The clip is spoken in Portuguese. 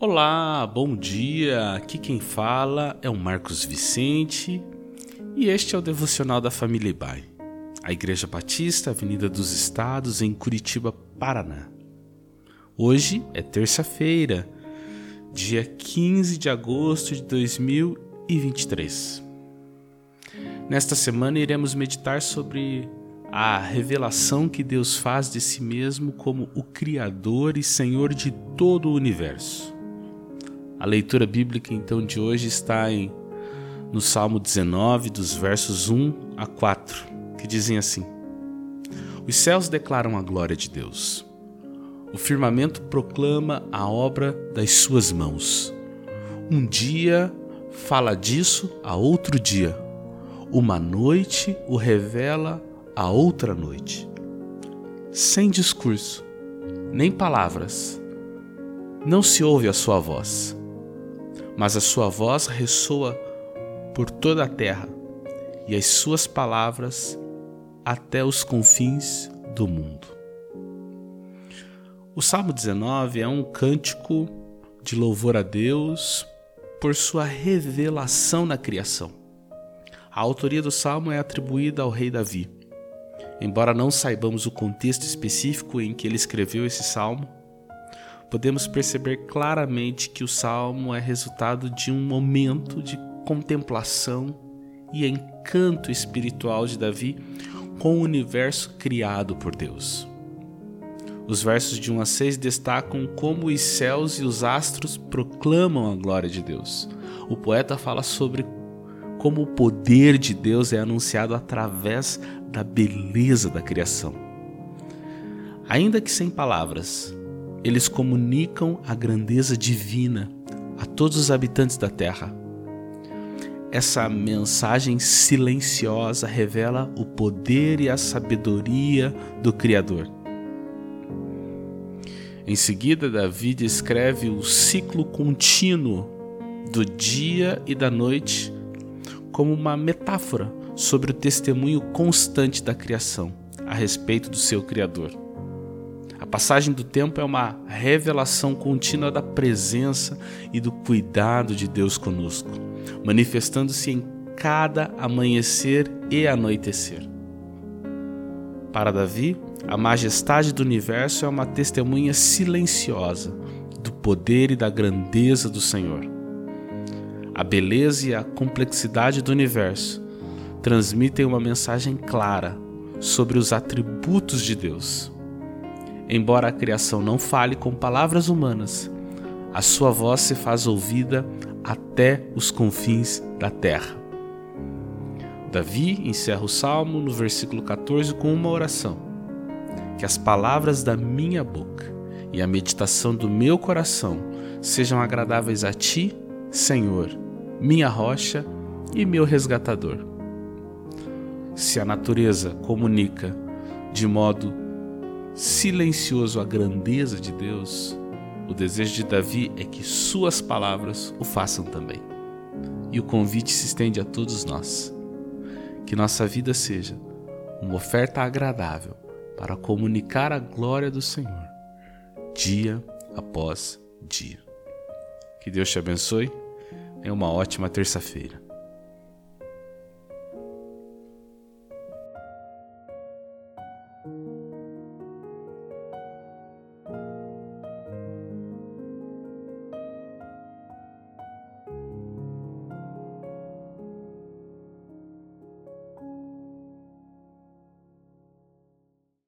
Olá, bom dia. Aqui quem fala é o Marcos Vicente e este é o devocional da família Ibai, a Igreja Batista, Avenida dos Estados, em Curitiba, Paraná. Hoje é terça-feira, dia 15 de agosto de 2023. Nesta semana iremos meditar sobre a revelação que Deus faz de si mesmo como o Criador e Senhor de todo o universo. A leitura bíblica então de hoje está em no Salmo 19, dos versos 1 a 4, que dizem assim: Os céus declaram a glória de Deus. O firmamento proclama a obra das suas mãos. Um dia fala disso a outro dia. Uma noite o revela a outra noite. Sem discurso, nem palavras, não se ouve a sua voz, mas a sua voz ressoa por toda a terra e as suas palavras até os confins do mundo. O Salmo 19 é um cântico de louvor a Deus por sua revelação na criação. A autoria do salmo é atribuída ao rei Davi. Embora não saibamos o contexto específico em que ele escreveu esse salmo, podemos perceber claramente que o salmo é resultado de um momento de contemplação e encanto espiritual de Davi com o universo criado por Deus. Os versos de 1 a 6 destacam como os céus e os astros proclamam a glória de Deus. O poeta fala sobre como o poder de Deus é anunciado através da beleza da criação. Ainda que sem palavras, eles comunicam a grandeza divina a todos os habitantes da terra. Essa mensagem silenciosa revela o poder e a sabedoria do Criador. Em seguida, Davi descreve o ciclo contínuo do dia e da noite como uma metáfora sobre o testemunho constante da criação a respeito do seu Criador. Passagem do tempo é uma revelação contínua da presença e do cuidado de Deus conosco, manifestando-se em cada amanhecer e anoitecer. Para Davi, a majestade do universo é uma testemunha silenciosa do poder e da grandeza do Senhor a beleza e a complexidade do universo transmitem uma mensagem clara sobre os atributos de Deus. Embora a criação não fale com palavras humanas, a sua voz se faz ouvida até os confins da terra. Davi encerra o salmo no versículo 14 com uma oração: Que as palavras da minha boca e a meditação do meu coração sejam agradáveis a ti, Senhor minha rocha e meu resgatador. Se a natureza comunica de modo silencioso a grandeza de Deus, o desejo de Davi é que suas palavras o façam também. E o convite se estende a todos nós. Que nossa vida seja uma oferta agradável para comunicar a glória do Senhor, dia após dia. Que Deus te abençoe é uma ótima terça-feira.